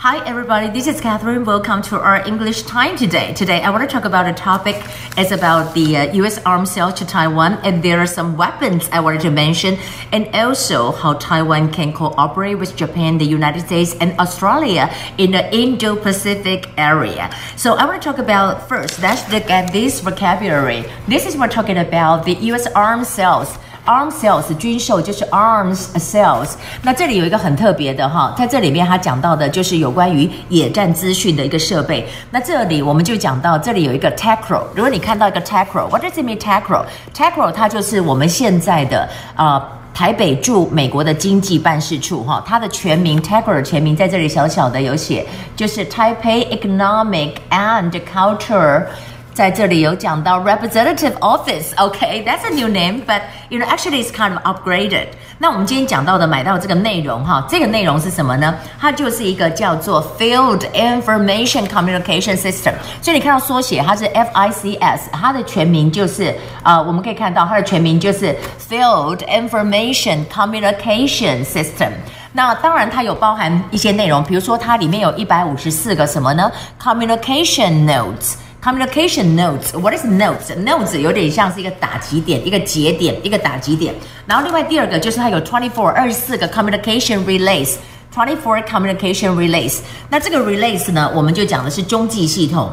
Hi, everybody. This is Catherine. Welcome to our English time today. Today, I want to talk about a topic. It's about the uh, U.S. arms sale to Taiwan, and there are some weapons I wanted to mention, and also how Taiwan can cooperate with Japan, the United States, and Australia in the Indo-Pacific area. So, I want to talk about first. Let's look at this vocabulary. This is what we're talking about the U.S. arms sales. Arms sales 军售就是 arms sales。那这里有一个很特别的哈，在这里面他讲到的就是有关于野战资讯的一个设备。那这里我们就讲到，这里有一个 TACRO。如果你看到一个 TACRO，what does it mean TACRO？TACRO 它就是我们现在的、呃、台北驻美国的经济办事处哈，它的全名 TACRO 全名在这里小小的有写，就是 Taipei Economic and Culture。在这里有讲到 representative office，OK，that's、okay, a new name，but you know actually it's kind of upgraded。那我们今天讲到的买到这个内容哈，这个内容是什么呢？它就是一个叫做 Field Information Communication System。所以你看到缩写，它是 FICS，它的全名就是呃，我们可以看到它的全名就是 Field Information Communication System。那当然它有包含一些内容，比如说它里面有一百五十四个什么呢？Communication Notes。 Communication notes. What is notes? Notes 有点像是一个打击点，一个节点，一个打击点。然后另外第二个就是它有 twenty four 二十四个 communication relays。twenty four communication relays。那这个 relays 呢，我们就讲的是中继系统。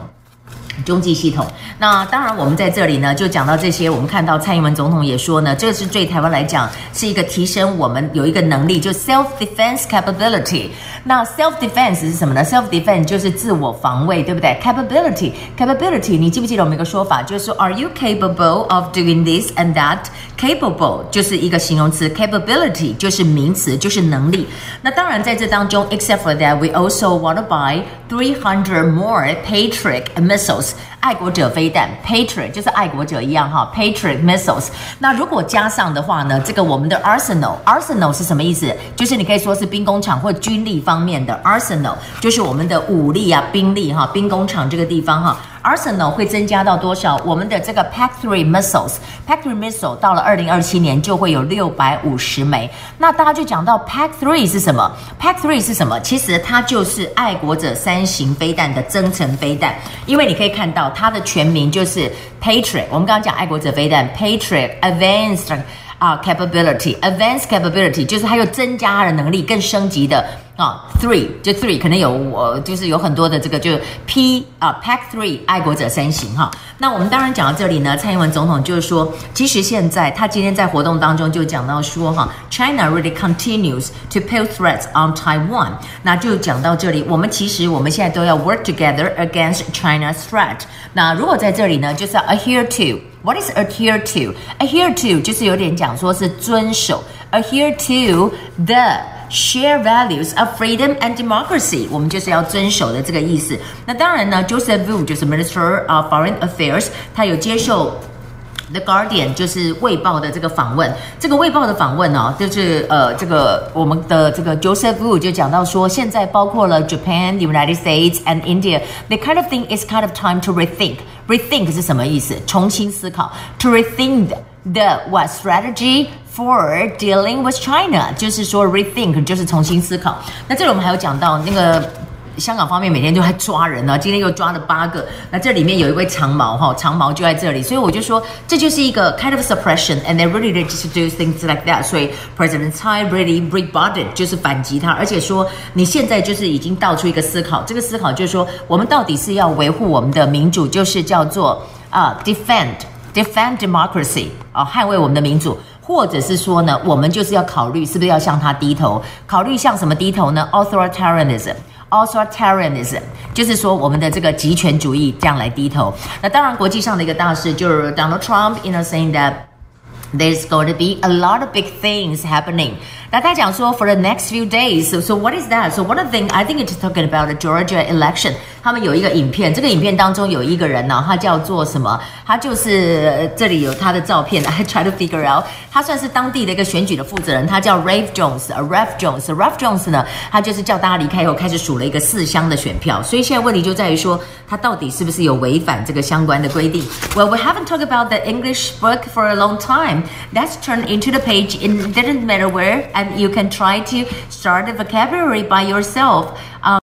中继系统，那当然我们在这里呢就讲到这些。我们看到蔡英文总统也说呢，这是对台湾来讲是一个提升我们有一个能力，就 self defense capability。那 self defense 是什么呢？self defense 就是自我防卫，对不对？capability capability，你记不记得我们一个说法，就是说 Are you capable of doing this and that？capable 就是一个形容词，capability 就是名词，就是能力。那当然在这当中，except for that，we also want to buy three hundred more Patriot missiles。爱国者飞弹，Patriot 就是爱国者一样哈，Patriot missiles。那如果加上的话呢，这个我们的 arsenal，arsenal 是什么意思？就是你可以说是兵工厂或军力方面的 arsenal，就是我们的武力啊，兵力哈，兵工厂这个地方哈。Arsenal 会增加到多少？我们的这个 PAC-3 missiles，PAC-3 missile 到了二零二七年就会有六百五十枚。那大家就讲到 PAC-3 是什么？PAC-3 是什么？其实它就是爱国者三型飞弹的增程飞弹，因为你可以看到它的全名就是 Patriot。我们刚刚讲爱国者飞弹 Patriot Advanced 啊 capability，Advanced capability 就是它又增加它的能力，更升级的。啊、，three 就 three 可能有我就是有很多的这个就 P 啊、pack three 爱国者三型哈。那我们当然讲到这里呢，蔡英文总统就是说，其实现在他今天在活动当中就讲到说哈，China really continues to pose threats on Taiwan。那就讲到这里，我们其实我们现在都要 work together against China's threat。那如果在这里呢，就是要 adhere to。What is adhere to？adhere to 就是有点讲说是遵守，adhere to the。Share values of freedom and democracy，我们就是要遵守的这个意思。那当然呢，Joseph Wu 就是 Minister of Foreign Affairs，他有接受 The Guardian 就是《卫报》的这个访问。这个《卫报》的访问呢，就是呃，这个我们的这个 Joseph Wu 就讲到说，现在包括了 Japan、the United States and India，the kind of thing is kind of time to rethink。Rethink 是什么意思？重新思考。To rethink the what For dealing with China，就是说 rethink，就是重新思考。那这里我们还有讲到那个香港方面每天都在抓人呢，今天又抓了八个。那这里面有一位长毛哈，长毛就在这里，所以我就说这就是一个 kind of suppression，and they really just do things like that。所以 President tai really rebutted，就是反击他，而且说你现在就是已经道出一个思考，这个思考就是说我们到底是要维护我们的民主，就是叫做啊、defend defend democracy 啊，捍卫我们的民主。或者是说呢，我们就是要考虑是不是要向他低头？考虑向什么低头呢？Authoritarianism，authoritarianism，就是说我们的这个极权主义这样来低头。那当然，国际上的一个大事就是 Donald Trump，you know saying that there's going to be a lot of big things happening。那他讲说，for the next few days，so so what is that？So one of the thing I think it's talking about the Georgia election。他们有一个影片，这个影片当中有一个人呢，他叫做什么？他就是这里有他的照片，I try to figure out。他算是当地的一个选举的负责人，他叫 Ralph Jones，Ralph Jones，Ralph Jones 呢，他就是叫大家离开以后，开始数了一个四箱的选票。所以现在问题就在于说，他到底是不是有违反这个相关的规定？Well, we haven't talked about the English book for a long time. Let's turn into the page. It didn't matter where, and you can try to start the vocabulary by yourself. Um,